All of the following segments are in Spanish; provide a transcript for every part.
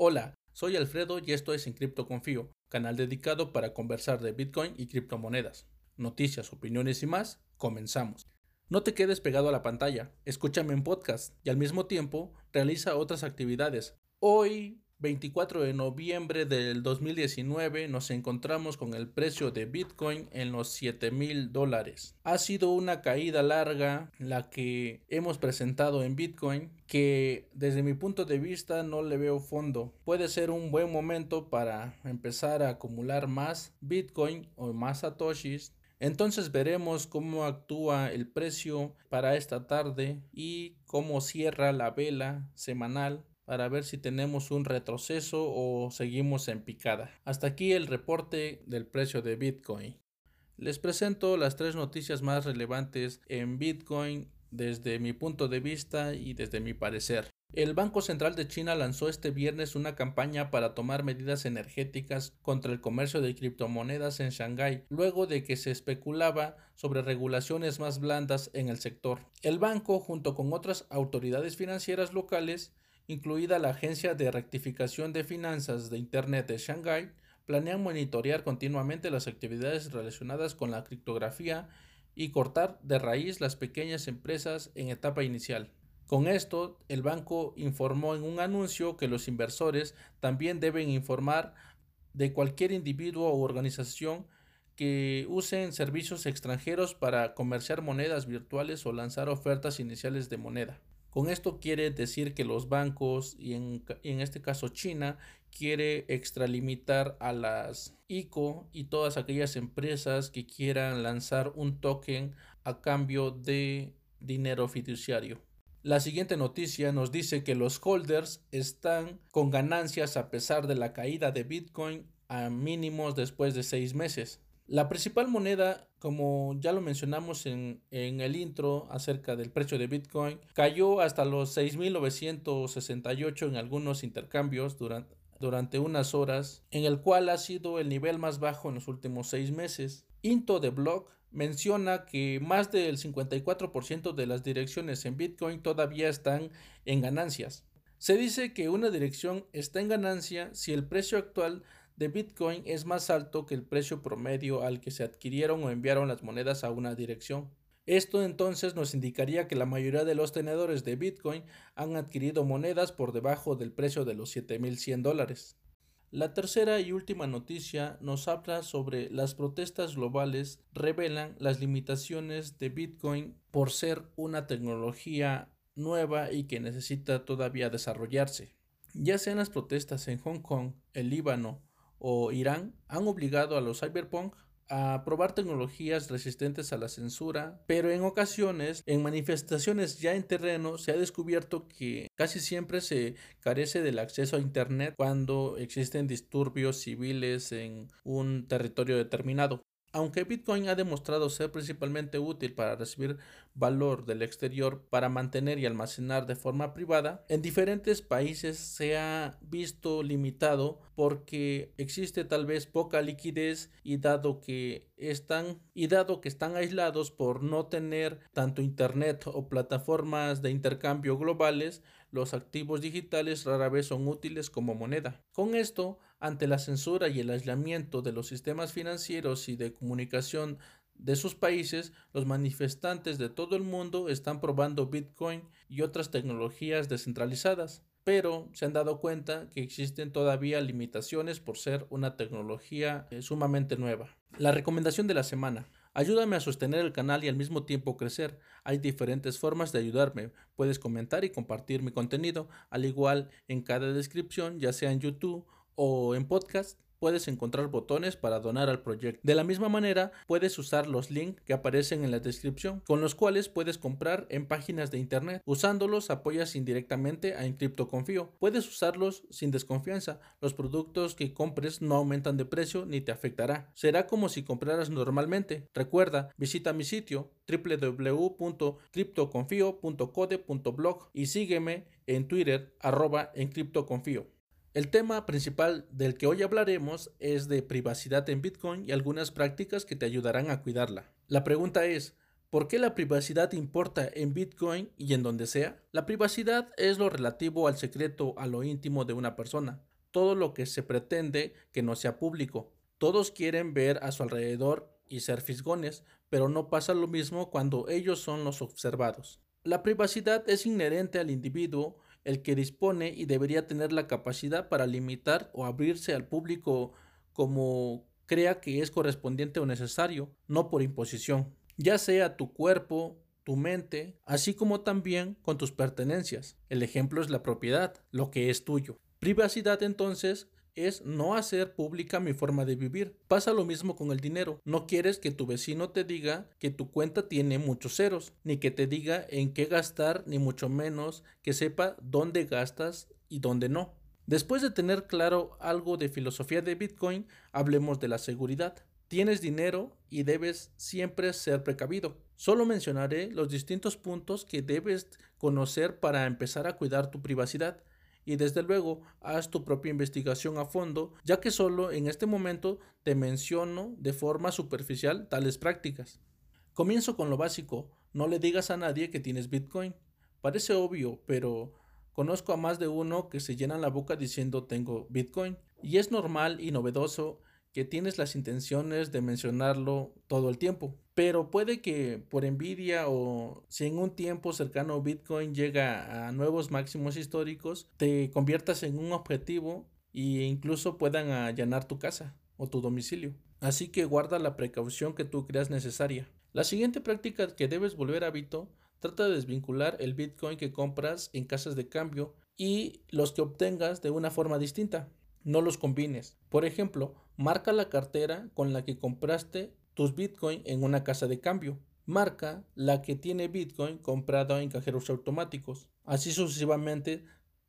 Hola, soy Alfredo y esto es En Cripto Confío, canal dedicado para conversar de Bitcoin y criptomonedas. Noticias, opiniones y más, comenzamos. No te quedes pegado a la pantalla, escúchame en podcast y al mismo tiempo realiza otras actividades. Hoy 24 de noviembre del 2019 nos encontramos con el precio de Bitcoin en los 7 mil dólares. Ha sido una caída larga la que hemos presentado en Bitcoin que desde mi punto de vista no le veo fondo. Puede ser un buen momento para empezar a acumular más Bitcoin o más satoshis entonces veremos cómo actúa el precio para esta tarde y cómo cierra la vela semanal para ver si tenemos un retroceso o seguimos en picada. Hasta aquí el reporte del precio de Bitcoin. Les presento las tres noticias más relevantes en Bitcoin desde mi punto de vista y desde mi parecer. El Banco Central de China lanzó este viernes una campaña para tomar medidas energéticas contra el comercio de criptomonedas en Shanghái, luego de que se especulaba sobre regulaciones más blandas en el sector. El banco, junto con otras autoridades financieras locales, incluida la Agencia de Rectificación de Finanzas de Internet de Shanghái, planean monitorear continuamente las actividades relacionadas con la criptografía y cortar de raíz las pequeñas empresas en etapa inicial. Con esto, el banco informó en un anuncio que los inversores también deben informar de cualquier individuo o organización que usen servicios extranjeros para comerciar monedas virtuales o lanzar ofertas iniciales de moneda. Con esto quiere decir que los bancos y en, este caso China quiere extralimitar a las ICO y todas aquellas empresas que quieran lanzar un token a cambio de dinero fiduciario. La siguiente noticia nos dice que los holders están con ganancias a pesar de la caída de Bitcoin a mínimos después de seis meses. La principal moneda, como ya lo mencionamos en, el intro acerca del precio de Bitcoin, cayó hasta los 6.968 en algunos intercambios durante, durante unas horas, en el cual ha sido el nivel más bajo en los últimos seis meses. Into the Block menciona que más del 54% de las direcciones en Bitcoin todavía están en ganancias. Se dice que una dirección está en ganancia si el precio actual de Bitcoin es más alto que el precio promedio al que se adquirieron o enviaron las monedas a una dirección. Esto entonces nos indicaría que la mayoría de los tenedores de Bitcoin han adquirido monedas por debajo del precio de los 7.100 dólares. La tercera y última noticia nos habla sobre las protestas globales revelan las limitaciones de Bitcoin por ser una tecnología nueva y que necesita todavía desarrollarse. Ya sean las protestas en Hong Kong, el Líbano o Irán han obligado a los cyberpunk a probar tecnologías resistentes a la censura, pero en ocasiones, en manifestaciones ya en terreno, se ha descubierto que casi siempre se carece del acceso a Internet cuando existen disturbios civiles en un territorio determinado. Aunque Bitcoin ha demostrado ser principalmente útil para recibir valor del exterior para mantener y almacenar de forma privada, en diferentes países se ha visto limitado porque existe tal vez poca liquidez y dado que están y dado que están aislados por no tener tanto internet o plataformas de intercambio globales, los activos digitales rara vez son útiles como moneda. Con esto, ante la censura y el aislamiento de los sistemas financieros y de comunicación de sus países, los manifestantes de todo el mundo están probando Bitcoin y otras tecnologías descentralizadas, pero se han dado cuenta que existen todavía limitaciones por ser una tecnología eh, sumamente nueva. La recomendación de la semana. Ayúdame a sostener el canal y al mismo tiempo crecer. Hay diferentes formas de ayudarme. Puedes comentar y compartir mi contenido, al igual en cada descripción, ya sea en YouTube o en podcast puedes encontrar botones para donar al proyecto. De la misma manera, puedes usar los links que aparecen en la descripción, con los cuales puedes comprar en páginas de internet. Usándolos apoyas indirectamente a Encripto Confío. Puedes usarlos sin desconfianza. Los productos que compres no aumentan de precio ni te afectará. Será como si compraras normalmente. Recuerda, visita mi sitio www.criptoconfio.code.blog y sígueme en Twitter arroba encriptoconfío. El tema principal del que hoy hablaremos es de privacidad en Bitcoin y algunas prácticas que te ayudarán a cuidarla. La pregunta es, ¿Por qué la privacidad importa en Bitcoin y en donde sea? La privacidad es lo relativo al secreto, a lo íntimo de una persona, todo lo que se pretende que no sea público. Todos quieren ver a su alrededor y ser fisgones, pero no pasa lo mismo cuando ellos son los observados. La privacidad es inherente al individuo, el que dispone y debería tener la capacidad para limitar o abrirse al público como crea que es correspondiente o necesario, no por imposición ya sea tu cuerpo, tu mente, así como también con tus pertenencias. El ejemplo es la propiedad, lo que es tuyo. Privacidad entonces es no hacer pública mi forma de vivir. Pasa lo mismo con el dinero. No quieres que tu vecino te diga que tu cuenta tiene muchos ceros, ni que te diga en qué gastar, ni mucho menos que sepa dónde gastas y dónde no. Después de tener claro algo de filosofía de Bitcoin, hablemos de la seguridad. Tienes dinero y debes siempre ser precavido. Solo mencionaré los distintos puntos que debes conocer para empezar a cuidar tu privacidad y desde luego haz tu propia investigación a fondo, ya que solo en este momento te menciono de forma superficial tales prácticas. Comienzo con lo básico, no le digas a nadie que tienes Bitcoin. Parece obvio, pero conozco a más de uno que se llenan la boca diciendo tengo Bitcoin, y es normal y novedoso que tienes las intenciones de mencionarlo todo el tiempo. Pero puede que por envidia o si en un tiempo cercano Bitcoin llega a nuevos máximos históricos, te conviertas en un objetivo e incluso puedan allanar tu casa o tu domicilio. Así que guarda la precaución que tú creas necesaria. La siguiente práctica que debes volver a hábito trata de desvincular el Bitcoin que compras en casas de cambio y los que obtengas de una forma distinta no los combines. Por ejemplo, marca la cartera con la que compraste tus Bitcoin en una casa de cambio. Marca la que tiene Bitcoin comprado en cajeros automáticos. Así sucesivamente,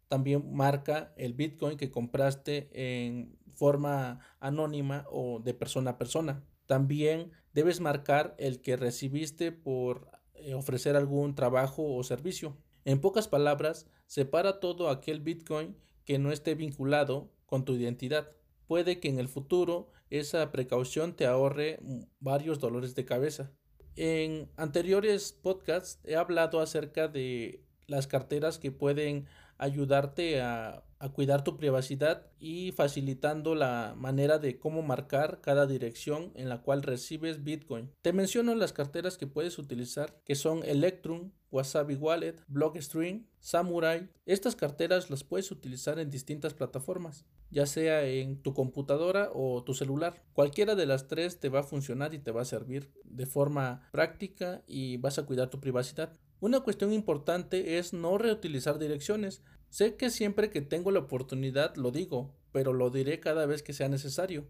también marca el Bitcoin que compraste en forma anónima o de persona a persona. También debes marcar el que recibiste por eh, ofrecer algún trabajo o servicio. En pocas palabras, separa todo aquel Bitcoin que no esté vinculado con tu identidad. Puede que en el futuro esa precaución te ahorre varios dolores de cabeza. En anteriores podcasts he hablado acerca de las carteras que pueden ayudarte a, cuidar tu privacidad y facilitando la manera de cómo marcar cada dirección en la cual recibes Bitcoin. Te menciono las carteras que puedes utilizar que son Electrum, Wasabi Wallet, Blockstream, Samurai. Estas carteras las puedes utilizar en distintas plataformas, ya sea en tu computadora o tu celular. Cualquiera de las tres te va a funcionar y te va a servir de forma práctica y vas a cuidar tu privacidad. Una cuestión importante es no reutilizar direcciones. Sé que siempre que tengo la oportunidad lo digo, pero lo diré cada vez que sea necesario.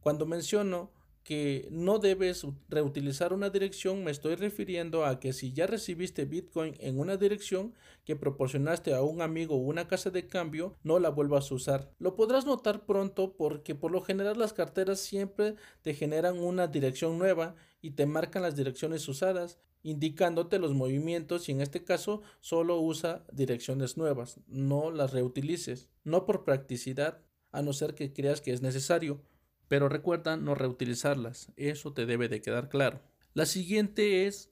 Cuando menciono que no debes reutilizar una dirección, me estoy refiriendo a que si ya recibiste Bitcoin en una dirección que proporcionaste a un amigo o una casa de cambio, no la vuelvas a usar. Lo podrás notar pronto porque por lo general las carteras siempre te generan una dirección nueva y te marcan las direcciones usadas, indicándote los movimientos y en este caso solo usa direcciones nuevas, no las reutilices, no por practicidad, a no ser que creas que es necesario pero recuerda no reutilizarlas, eso te debe de quedar claro. La siguiente es,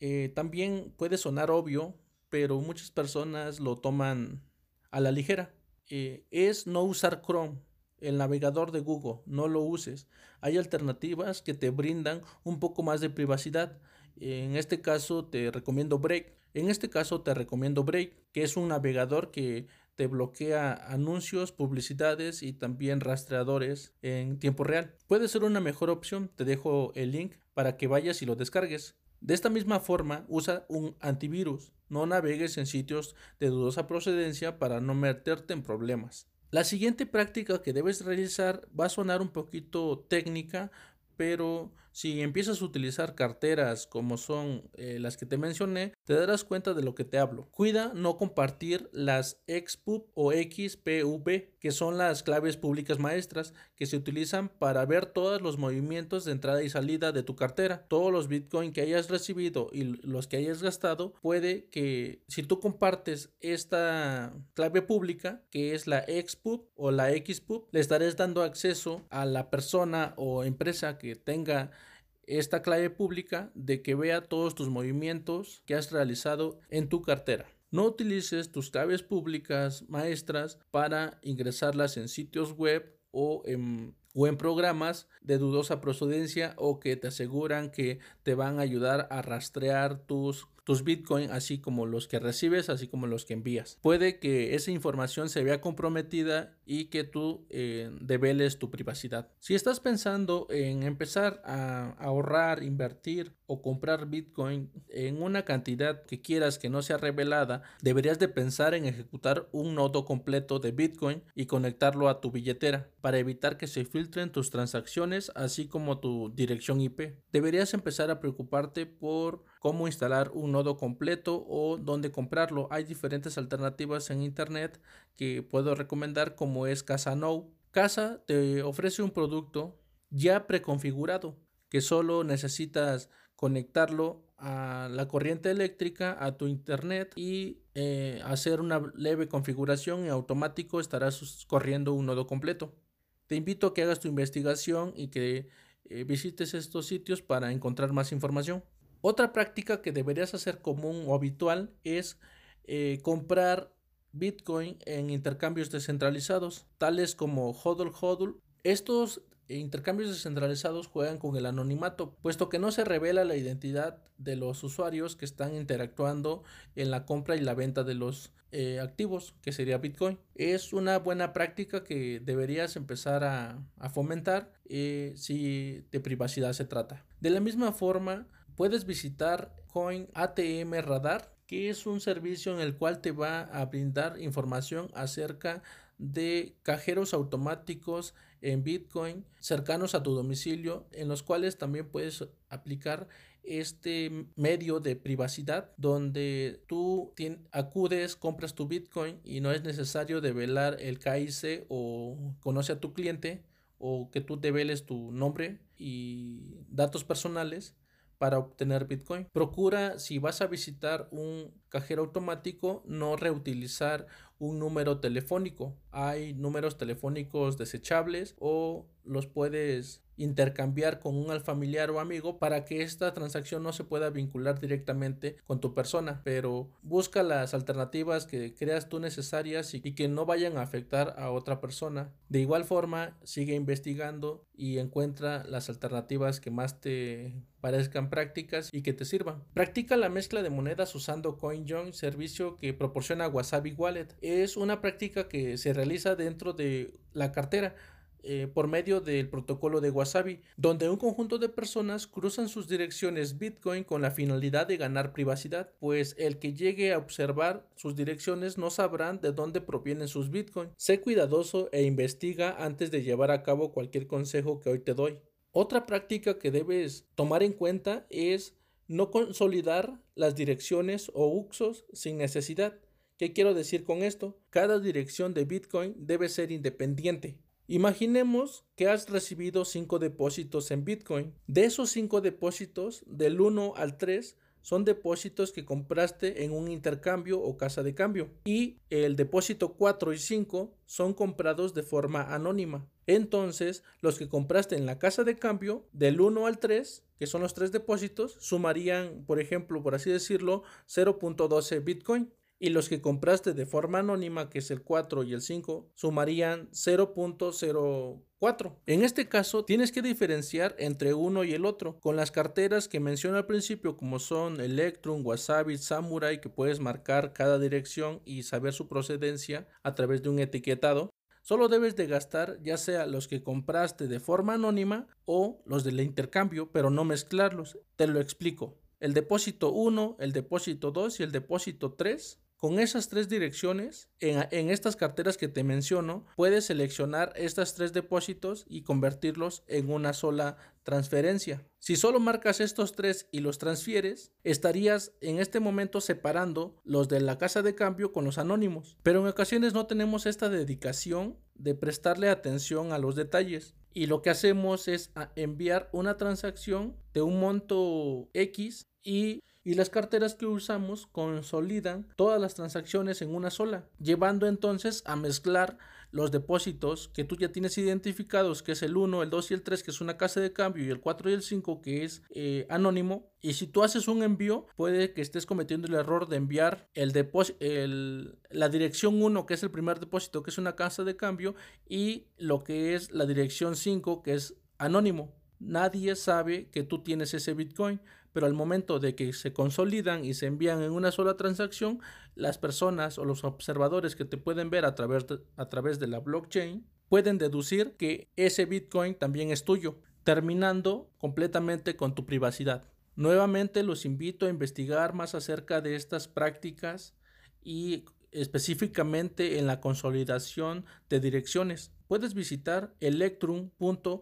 eh, también puede sonar obvio, pero muchas personas lo toman a la ligera. Eh, es no usar Chrome, el navegador de Google, no lo uses. Hay alternativas que te brindan un poco más de privacidad. En este caso te recomiendo Break. En este caso te recomiendo Break, que es un navegador que te bloquea anuncios, publicidades y también rastreadores en tiempo real. Puede ser una mejor opción, te dejo el link para que vayas y lo descargues. De esta misma forma, usa un antivirus. No navegues en sitios de dudosa procedencia para no meterte en problemas. La siguiente práctica que debes realizar va a sonar un poquito técnica, pero si empiezas a utilizar carteras como son eh, las que te mencioné, te darás cuenta de lo que te hablo. Cuida no compartir las XPUB o XPV, que son las claves públicas maestras que se utilizan para ver todos los movimientos de entrada y salida de tu cartera. Todos los Bitcoin que hayas recibido y los que hayas gastado, puede que si tú compartes esta clave pública, que es la XPUB o la XPUB, le estarás dando acceso a la persona o empresa que tenga esta clave pública de que vea todos tus movimientos que has realizado en tu cartera. No utilices tus claves públicas maestras para ingresarlas en sitios web o en, o en programas de dudosa procedencia o que te aseguran que te van a ayudar a rastrear tus tus Bitcoin, así como los que recibes, así como los que envías. Puede que esa información se vea comprometida y que tú eh, develes tu privacidad. Si estás pensando en empezar a ahorrar, invertir o comprar Bitcoin en una cantidad que quieras que no sea revelada, deberías de pensar en ejecutar un nodo completo de Bitcoin y conectarlo a tu billetera para evitar que se filtren tus transacciones así como tu dirección IP. Deberías empezar a preocuparte por cómo instalar un nodo completo o dónde comprarlo. Hay diferentes alternativas en internet que puedo recomendar como es Casa Now. Casa te ofrece un producto ya preconfigurado que solo necesitas conectarlo a la corriente eléctrica, a tu internet y eh, hacer una leve configuración y automático estarás corriendo un nodo completo. Te invito a que hagas tu investigación y que eh, visites estos sitios para encontrar más información. Otra práctica que deberías hacer común o habitual es eh, comprar Bitcoin en intercambios descentralizados, tales como HODL HODL. Estos intercambios descentralizados juegan con el anonimato, puesto que no se revela la identidad de los usuarios que están interactuando en la compra y la venta de los eh, activos, que sería Bitcoin. Es una buena práctica que deberías empezar a, fomentar eh, si de privacidad se trata. De la misma forma, puedes visitar Coin ATM Radar, que es un servicio en el cual te va a brindar información acerca de cajeros automáticos en Bitcoin cercanos a tu domicilio, en los cuales también puedes aplicar este medio de privacidad donde tú acudes, compras tu Bitcoin y no es necesario develar el KIC o conoce a tu cliente o que tú develes tu nombre y datos personales para obtener Bitcoin. Procura si vas a visitar un cajero automático no reutilizar un número telefónico. Hay números telefónicos desechables o los puedes intercambiar con un familiar o amigo para que esta transacción no se pueda vincular directamente con tu persona, pero busca las alternativas que creas tú necesarias y, que no vayan a afectar a otra persona. De igual forma, sigue investigando y encuentra las alternativas que más te parezcan prácticas y que te sirvan. Practica la mezcla de monedas usando CoinJoin, servicio que proporciona Wasabi Wallet. Es una práctica que se realiza dentro de la cartera eh, por medio del protocolo de Wasabi, donde un conjunto de personas cruzan sus direcciones Bitcoin con la finalidad de ganar privacidad, pues el que llegue a observar sus direcciones no sabrán de dónde provienen sus Bitcoin. Sé cuidadoso e investiga antes de llevar a cabo cualquier consejo que hoy te doy. Otra práctica que debes tomar en cuenta es no consolidar las direcciones o uxos sin necesidad. ¿Qué quiero decir con esto? Cada dirección de Bitcoin debe ser independiente. Imaginemos que has recibido 5 depósitos en Bitcoin. De esos 5 depósitos, del 1 al 3, son depósitos que compraste en un intercambio o casa de cambio. Y el depósito 4 y 5 son comprados de forma anónima. Entonces, los que compraste en la casa de cambio, del 1 al 3, que son los tres depósitos, sumarían, por ejemplo, por así decirlo, 0.12 Bitcoin y los que compraste de forma anónima, que es el 4 y el 5, sumarían 0.04. En este caso, tienes que diferenciar entre uno y el otro. Con las carteras que mencioné al principio, como son Electrum, Wasabi, Samurai, que puedes marcar cada dirección y saber su procedencia a través de un etiquetado, Solo debes de gastar ya sea los que compraste de forma anónima o los del intercambio, pero no mezclarlos. Te lo explico. El depósito 1, el depósito 2 y el depósito 3 con esas tres direcciones, en, estas carteras que te menciono, puedes seleccionar estos tres depósitos y convertirlos en una sola transferencia. Si solo marcas estos tres y los transfieres, estarías en este momento separando los de la casa de cambio con los anónimos. Pero en ocasiones no tenemos esta dedicación de prestarle atención a los detalles. Y lo que hacemos es enviar una transacción de un monto X y y las carteras que usamos consolidan todas las transacciones en una sola, llevando entonces a mezclar los depósitos que tú ya tienes identificados, que es el 1, el 2 y el 3, que es una casa de cambio, y el 4 y el 5, que es eh, anónimo. Y si tú haces un envío, puede que estés cometiendo el error de enviar el el, la dirección 1, que es el primer depósito, que es una casa de cambio, y lo que es la dirección 5, que es anónimo. Nadie sabe que tú tienes ese Bitcoin, pero al momento de que se consolidan y se envían en una sola transacción, las personas o los observadores que te pueden ver a través de, la blockchain pueden deducir que ese Bitcoin también es tuyo, terminando completamente con tu privacidad. Nuevamente los invito a investigar más acerca de estas prácticas y específicamente en la consolidación de direcciones. Puedes visitar electrum.org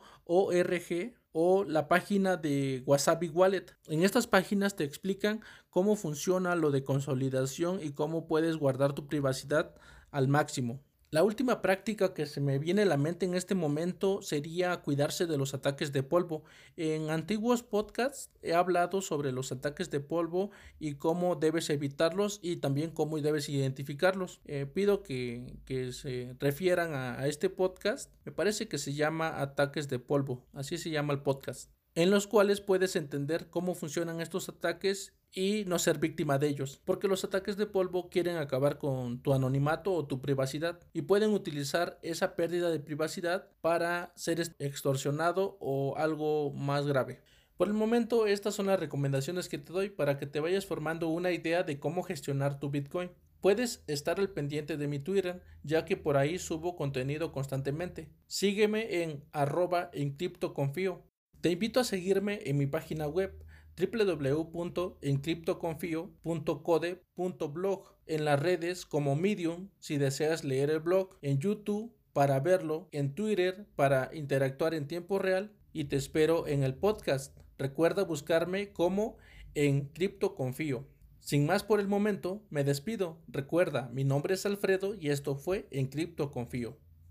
o la página de Wasabi Wallet. En estas páginas te explican cómo funciona lo de consolidación y cómo puedes guardar tu privacidad al máximo. La última práctica que se me viene a la mente en este momento sería cuidarse de los ataques de polvo. En antiguos podcasts he hablado sobre los ataques de polvo y cómo debes evitarlos y también cómo debes identificarlos. Eh, pido que, se refieran a este podcast. Me parece que se llama ataques de polvo. Así se llama el podcast en los cuales puedes entender cómo funcionan estos ataques y no ser víctima de ellos, porque los ataques de polvo quieren acabar con tu anonimato o tu privacidad y pueden utilizar esa pérdida de privacidad para ser extorsionado o algo más grave. Por el momento, estas son las recomendaciones que te doy para que te vayas formando una idea de cómo gestionar tu Bitcoin. Puedes estar al pendiente de mi Twitter, ya que por ahí subo contenido constantemente. Sígueme en arroba encriptoconfío te invito a seguirme en mi página web www.encriptoconfio.code.blog en las redes como Medium si deseas leer el blog, en YouTube para verlo, en Twitter para interactuar en tiempo real y te espero en el podcast. Recuerda buscarme como en Confío. Sin más por el momento, me despido. Recuerda, mi nombre es Alfredo y esto fue en Confío.